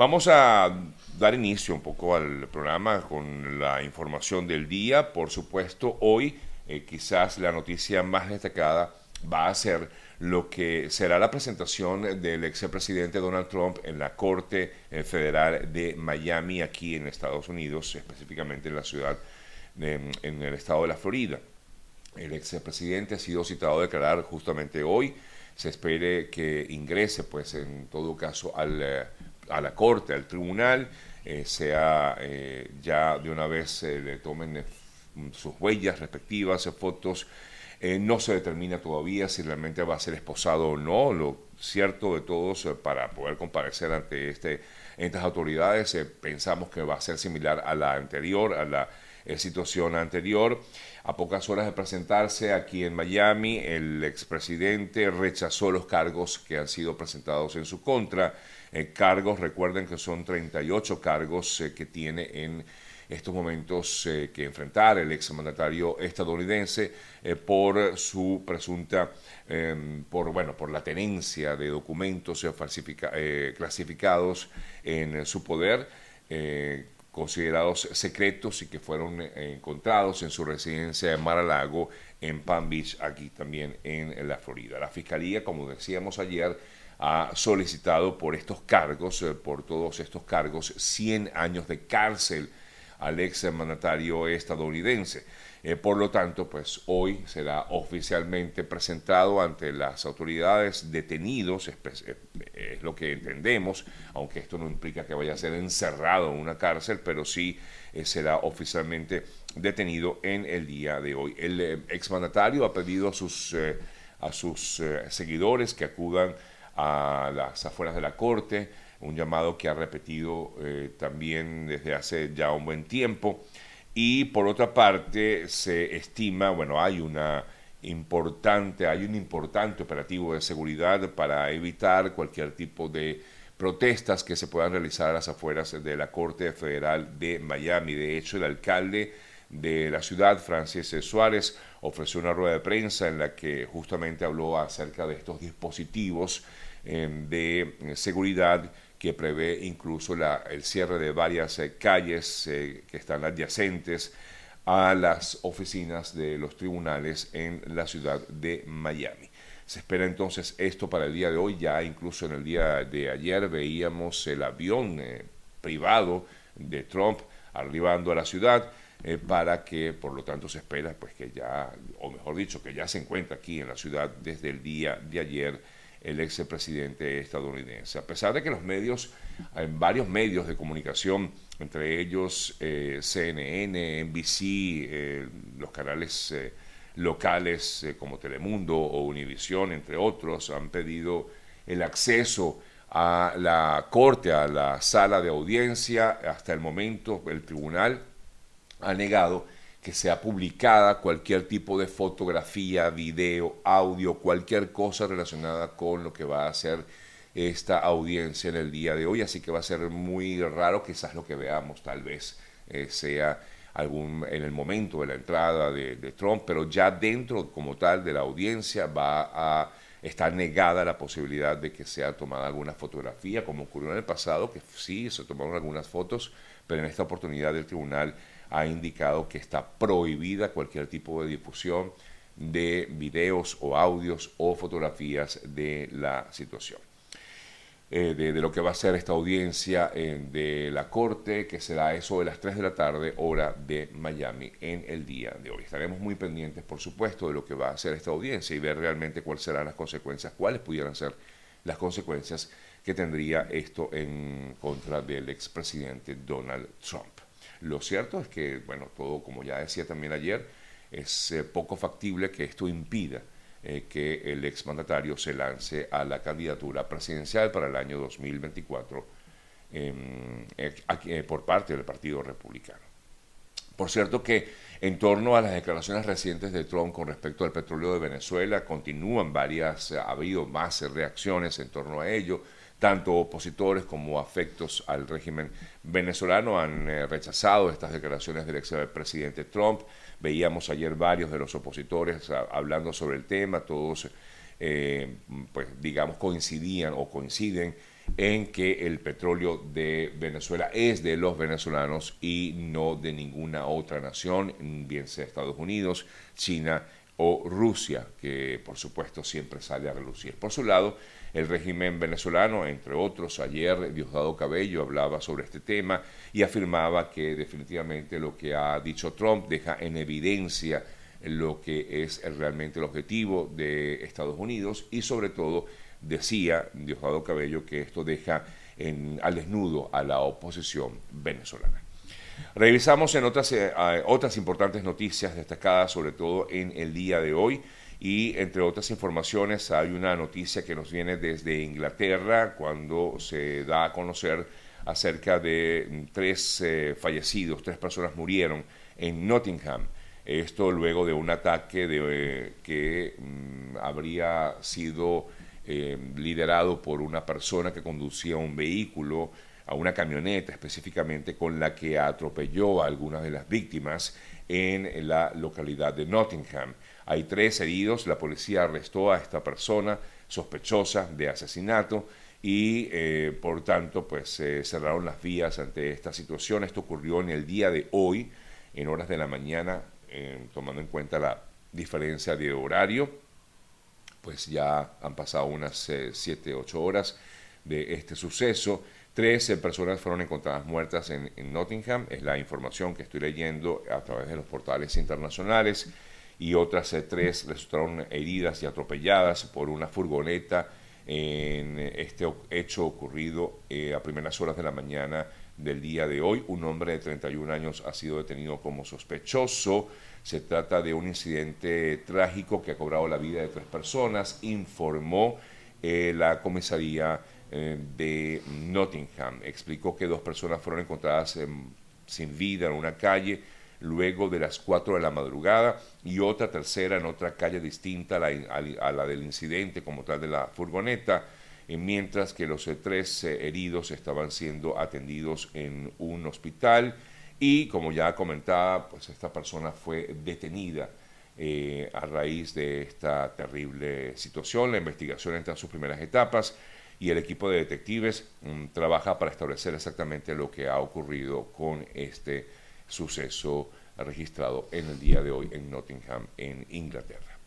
Vamos a dar inicio un poco al programa con la información del día. Por supuesto, hoy eh, quizás la noticia más destacada va a ser lo que será la presentación del expresidente Donald Trump en la Corte eh, Federal de Miami, aquí en Estados Unidos, específicamente en la ciudad, en el estado de la Florida. El expresidente ha sido citado a declarar justamente hoy. Se espere que ingrese, pues, en todo caso, al, eh, a la corte, al tribunal, eh, sea eh, ya de una vez le tomen sus huellas respectivas, fotos. no se determina todavía si realmente va a ser esposado o no. Lo cierto de todos, para poder comparecer ante este, estas autoridades, pensamos que va a ser similar a la anterior, a la situación anterior. A pocas horas de presentarse aquí en Miami, el expresidente rechazó los cargos que han sido presentados en su contra. Eh, cargos, recuerden que son 38 cargos eh, que tiene en estos momentos eh, que enfrentar el exmandatario estadounidense por su presunta, em, por, bueno, por la tenencia de documentos clasificados en su poder considerados secretos y que fueron eh, encontrados en su residencia de Mar-a-Lago en Palm Beach, aquí también en la Florida. La Fiscalía, como decíamos ayer, ha solicitado por estos cargos, eh, por todos estos cargos, 100 años de cárcel al ex mandatario estadounidense. Eh, por lo tanto, pues hoy será oficialmente presentado ante las autoridades detenidos, eh, es, lo que entendemos, aunque esto no implica que vaya a ser encerrado en una cárcel, pero sí eh, será oficialmente detenido en el día de hoy. El exmandatario ha pedido a sus, a sus seguidores que acudan a las afueras de la corte, un llamado que ha repetido también desde hace ya un buen tiempo. Y por otra parte, se estima, bueno, hay una importante, hay un importante operativo de seguridad para evitar cualquier tipo de protestas que se puedan realizar a las afueras de la Corte Federal de Miami. De hecho, el alcalde de la ciudad, Francis Suárez, ofreció una rueda de prensa en la que justamente habló acerca de estos dispositivos eh, de seguridad que prevé incluso el cierre de varias eh, calles eh, que están adyacentes a las oficinas de los tribunales en la ciudad de Miami. Se espera entonces esto para el día de hoy, ya incluso en el día de ayer veíamos el avión eh, privado de Trump arribando a la ciudad para que, por lo tanto, se espera pues que ya, o mejor dicho, que ya se encuentra aquí en la ciudad desde el día de ayer el ex presidente estadounidense. A pesar de que los medios, en varios medios de comunicación, entre ellos eh, CNN, NBC, eh, los canales eh, locales como Telemundo o Univisión, entre otros, han pedido el acceso a la corte, a la sala de audiencia. Hasta el momento el tribunal ha negado que sea publicada cualquier tipo de fotografía, video, audio, cualquier cosa relacionada con lo que va a ser esta audiencia en el día de hoy. Así que va a ser muy raro, quizás lo que veamos tal vez eh, sea algún en el momento de la entrada de, Trump, pero ya dentro como tal de la audiencia va a estar negada la posibilidad de que sea tomada alguna fotografía, como ocurrió en el pasado, que sí se tomaron algunas fotos, pero en esta oportunidad el tribunal ha indicado que está prohibida cualquier tipo de difusión de videos o audios o fotografías de la situación. Eh, de, lo que va a ser esta audiencia eh, de la Corte, que será eso de las 3 de la tarde, hora de Miami, en el día de hoy. Estaremos muy pendientes, por supuesto, de lo que va a ser esta audiencia y ver realmente cuáles serán las consecuencias, cuáles pudieran ser las consecuencias que tendría esto en contra del expresidente Donald Trump. Lo cierto es que, bueno, todo, como ya decía también ayer, es eh, poco factible que esto impida eh, que el exmandatario se lance a la candidatura presidencial para el año 2024 em, eh, por parte del Partido Republicano. Por cierto que en torno a las declaraciones recientes de Trump con respecto al petróleo de Venezuela, continúan varias, ha habido más reacciones en torno a ello tanto opositores como afectos al régimen venezolano han eh, rechazado estas declaraciones del expresidente Trump. Veíamos ayer varios de los opositores hablando sobre el tema, todos, eh, pues digamos, coincidían o coinciden en que el petróleo de Venezuela es de los venezolanos y no de ninguna otra nación, bien sea Estados Unidos, China o Rusia, que por supuesto siempre sale a relucir. Por su lado, el régimen venezolano, entre otros, ayer Diosdado Cabello hablaba sobre este tema y afirmaba que definitivamente lo que ha dicho Trump deja en evidencia lo que es realmente el objetivo de Estados Unidos y sobre todo decía Diosdado Cabello que esto deja en, al desnudo a la oposición venezolana. Revisamos en otras, eh, otras importantes noticias destacadas, sobre todo en el día de hoy. Y entre otras informaciones hay una noticia que nos viene desde Inglaterra cuando se da a conocer acerca de tres eh, fallecidos, tres personas murieron en Nottingham. Esto luego de un ataque de, eh, que mm, habría sido eh, liderado por una persona que conducía un vehículo, a una camioneta específicamente, con la que atropelló a algunas de las víctimas en la localidad de Nottingham. Hay tres heridos, la policía arrestó a esta persona sospechosa de asesinato y eh, por tanto pues se cerraron las vías ante esta situación. Esto ocurrió en el día de hoy, en horas de la mañana, eh, tomando en cuenta la diferencia de horario, pues ya han pasado unas 7, eh, 8 horas de este suceso. Trece personas fueron encontradas muertas en, Nottingham, es la información que estoy leyendo a través de los portales internacionales, y otras eh, tres resultaron heridas y atropelladas por una furgoneta en este hecho ocurrido eh, a primeras horas de la mañana del día de hoy. Un hombre de 31 años ha sido detenido como sospechoso. Se trata de un incidente trágico que ha cobrado la vida de tres personas, informó eh, la comisaría eh, de Nottingham. Explicó que dos personas fueron encontradas sin vida en una calle luego de las 4 de la madrugada y otra tercera en otra calle distinta a la, del incidente como tal de la furgoneta, eh, mientras que los tres heridos estaban siendo atendidos en un hospital y como ya comentaba, pues esta persona fue detenida eh, a raíz de esta terrible situación. La investigación entra en sus primeras etapas y el equipo de detectives mm, trabaja para establecer exactamente lo que ha ocurrido con este suceso registrado en el día de hoy en Nottingham, en Inglaterra.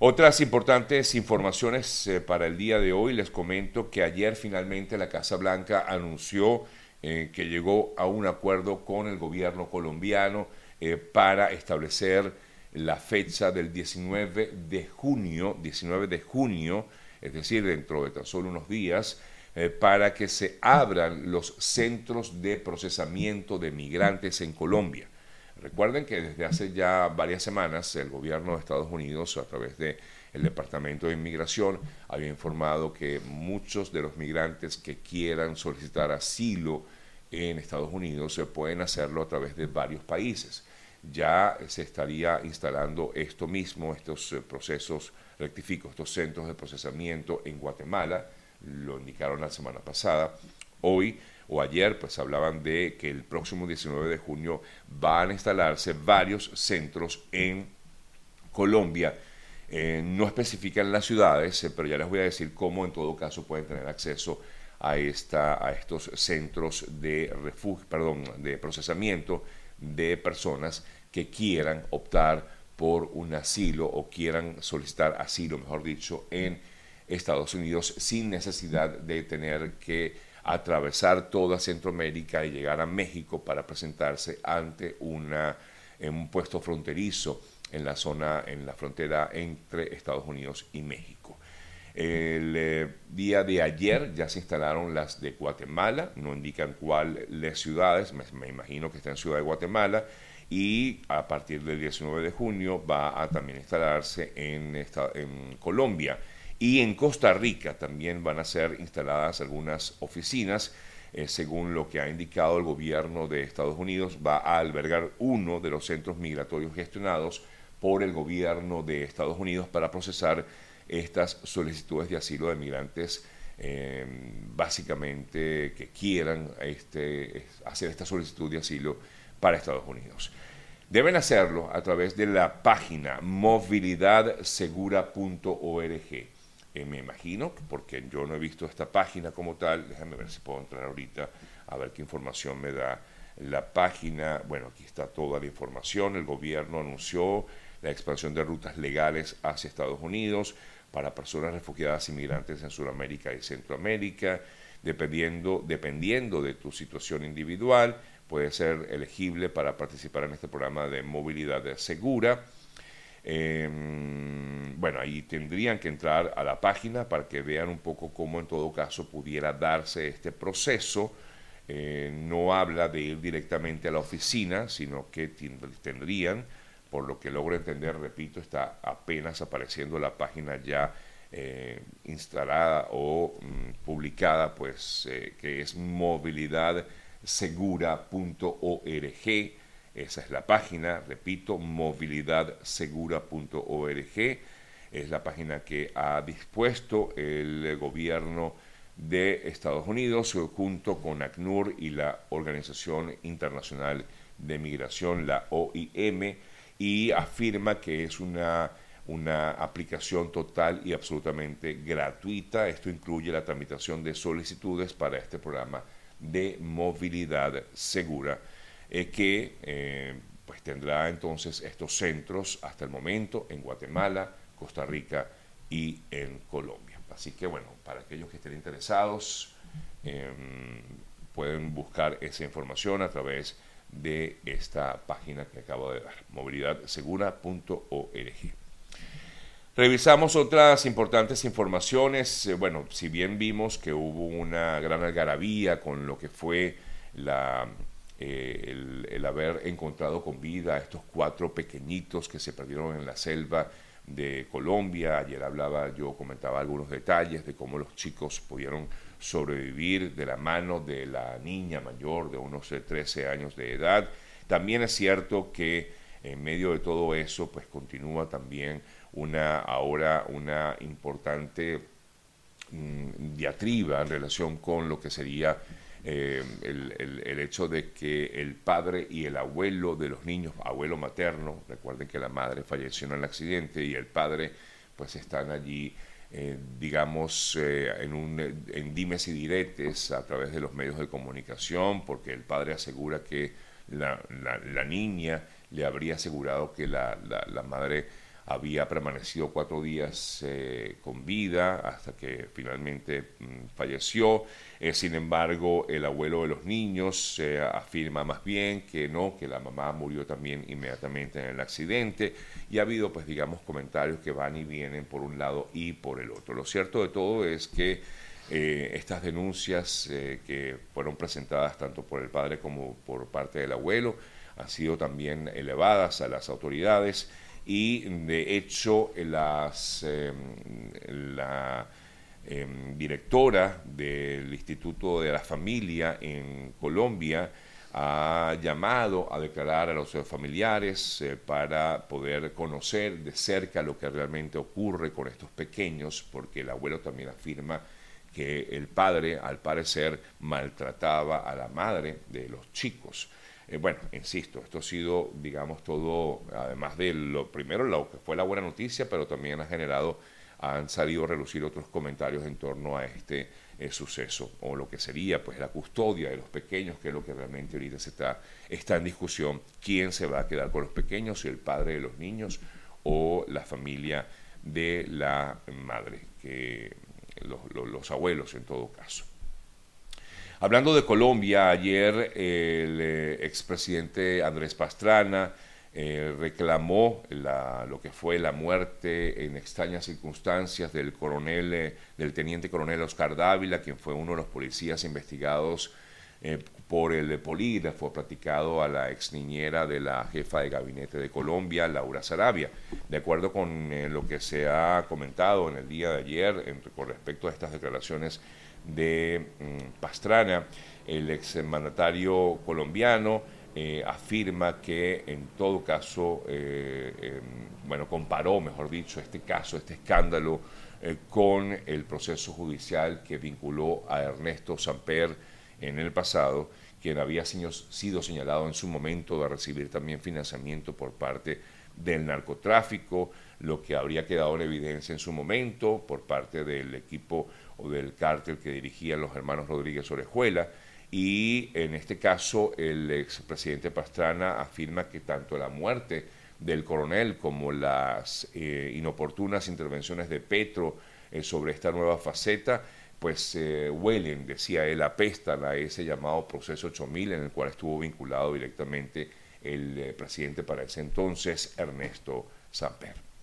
Otras importantes informaciones eh, para el día de hoy, les comento que ayer finalmente la Casa Blanca anunció eh, que llegó a un acuerdo con el gobierno colombiano eh, para establecer la fecha del 19 de junio, 19 de junio, es decir, dentro de tan solo unos días, eh, para que se abran los centros de procesamiento de migrantes en Colombia. Recuerden que desde hace ya varias semanas el gobierno de Estados Unidos, a través del Departamento de Inmigración, había informado que muchos de los migrantes que quieran solicitar asilo en Estados Unidos se pueden hacerlo a través de varios países. Ya se estaría instalando esto mismo, estos eh, procesos, rectifico, estos centros de procesamiento en Guatemala, lo indicaron la semana pasada. Hoy o ayer pues hablaban de que el próximo 19 de junio van a instalarse varios centros en Colombia. Eh, no especifican las ciudades, eh, pero ya les voy a decir cómo en todo caso pueden tener acceso a, esta, a estos centros de refugio, perdón, de procesamiento de personas que quieran optar por un asilo o quieran solicitar asilo, mejor dicho, en Estados Unidos sin necesidad de tener que atravesar toda Centroamérica y llegar a México para presentarse ante en un puesto fronterizo en la zona, en la frontera entre Estados Unidos y México. El eh, día de ayer ya se instalaron las de Guatemala, no indican cuáles ciudades, me, imagino que está en Ciudad de Guatemala, y a partir del 19 de junio va a también instalarse en Colombia. Y en Costa Rica también van a ser instaladas algunas oficinas. Eh, según lo que ha indicado el gobierno de Estados Unidos, va a albergar uno de los centros migratorios gestionados por el gobierno de Estados Unidos para procesar estas solicitudes de asilo de migrantes eh, básicamente que quieran este, hacer esta solicitud de asilo para Estados Unidos. Deben hacerlo a través de la página movilidadsegura.org eh, me imagino, porque yo no he visto esta página como tal, déjame ver si puedo entrar ahorita a ver qué información me da la página. Bueno, aquí está toda la información. El gobierno anunció la expansión de rutas legales hacia Estados Unidos para personas refugiadas inmigrantes en Sudamérica y Centroamérica. Dependiendo, dependiendo de tu situación individual, puede ser elegible para participar en este programa de movilidad segura. Em, bueno, ahí tendrían que entrar a la página para que vean un poco cómo en todo caso pudiera darse este proceso. Eh, no habla de ir directamente a la oficina, sino que tendrían, por lo que logro entender, repito, está apenas apareciendo la página ya eh, instalada o mm, publicada, pues eh, que es movilidadsegura.org esa es la página, repito, movilidadsegura.org. Es la página que ha dispuesto el gobierno de Estados Unidos junto con ACNUR y la Organización Internacional de Migración, la OIM, y afirma que es una, una aplicación total y absolutamente gratuita. Esto incluye la tramitación de solicitudes para este programa de movilidad segura eh, que eh, pues tendrá entonces estos centros hasta el momento en Guatemala, Costa Rica y en Colombia. Así que bueno, para aquellos que estén interesados, em, pueden buscar esa información a través de esta página que acabo de dar, movilidadsegura.org. Revisamos otras importantes informaciones. Eh, bueno, si bien vimos que hubo una gran algarabía con lo que fue la eh, el, haber encontrado con vida a estos cuatro pequeñitos que se perdieron en la selva de Colombia. Ayer hablaba, yo comentaba algunos detalles de cómo los chicos pudieron sobrevivir de la mano de la niña mayor de unos 13 eh, años de edad. También es cierto que en medio de todo eso, pues continúa también una ahora una importante mm, diatriba en relación con lo que sería eh, el, hecho de que el padre y el abuelo de los niños, abuelo materno, recuerden que la madre falleció en el accidente y el padre pues están allí, eh, digamos, eh, en, un, en dimes y diretes a través de los medios de comunicación, porque el padre asegura que la, la, niña le habría asegurado que la, la madre había permanecido cuatro días eh, con vida hasta que finalmente mm, falleció. Eh, sin embargo, el abuelo de los niños eh, afirma más bien que no, que la mamá murió también inmediatamente en el accidente y ha habido, pues digamos, comentarios que van y vienen por un lado y por el otro. Lo cierto de todo es que estas denuncias que fueron presentadas tanto por el padre como por parte del abuelo han sido también elevadas a las autoridades y de hecho las, em, la em, directora del Instituto de la Familia en Colombia ha llamado a declarar a los familiares eh, para poder conocer de cerca lo que realmente ocurre con estos pequeños, porque el abuelo también afirma que el padre, al parecer, maltrataba a la madre de los chicos. Eh, bueno, insisto, esto ha sido, digamos, todo, además de lo primero, lo que fue la buena noticia, pero también ha generado, han salido a relucir otros comentarios en torno a este eh, suceso, o lo que sería, pues, la custodia de los pequeños, que es lo que realmente ahorita se está, está en discusión, quién se va a quedar con los pequeños, si el padre de los niños o la familia de la madre, que los abuelos en todo caso. Hablando de Colombia, ayer el eh, expresidente Andrés Pastrana eh, reclamó lo que fue la muerte en extrañas circunstancias del coronel, eh, del teniente coronel Oscar Dávila, quien fue uno de los policías investigados por el polígrafo practicado a la ex niñera de la jefa de gabinete de Colombia, Laura Sarabia. De acuerdo con lo que se ha comentado en el día de ayer con respecto a estas declaraciones de mm, Pastrana, el exmandatario colombiano, eh, afirma que en todo caso, eh, em, bueno, comparó, mejor dicho, este caso, este escándalo eh, con el proceso judicial que vinculó a Ernesto Samper en el pasado, quien había sido señalado en su momento de recibir también financiamiento por parte del narcotráfico, lo que habría quedado en evidencia en su momento por parte del equipo o del cártel que dirigían los hermanos Rodríguez Orejuela. Y en este caso, el expresidente Pastrana afirma que tanto la muerte del coronel como las eh, inoportunas intervenciones de Petro eh, sobre esta nueva faceta, pues eh, huelen, decía él, apestan a ese llamado proceso 8000 en el cual estuvo vinculado directamente el presidente para ese entonces, Ernesto Samper.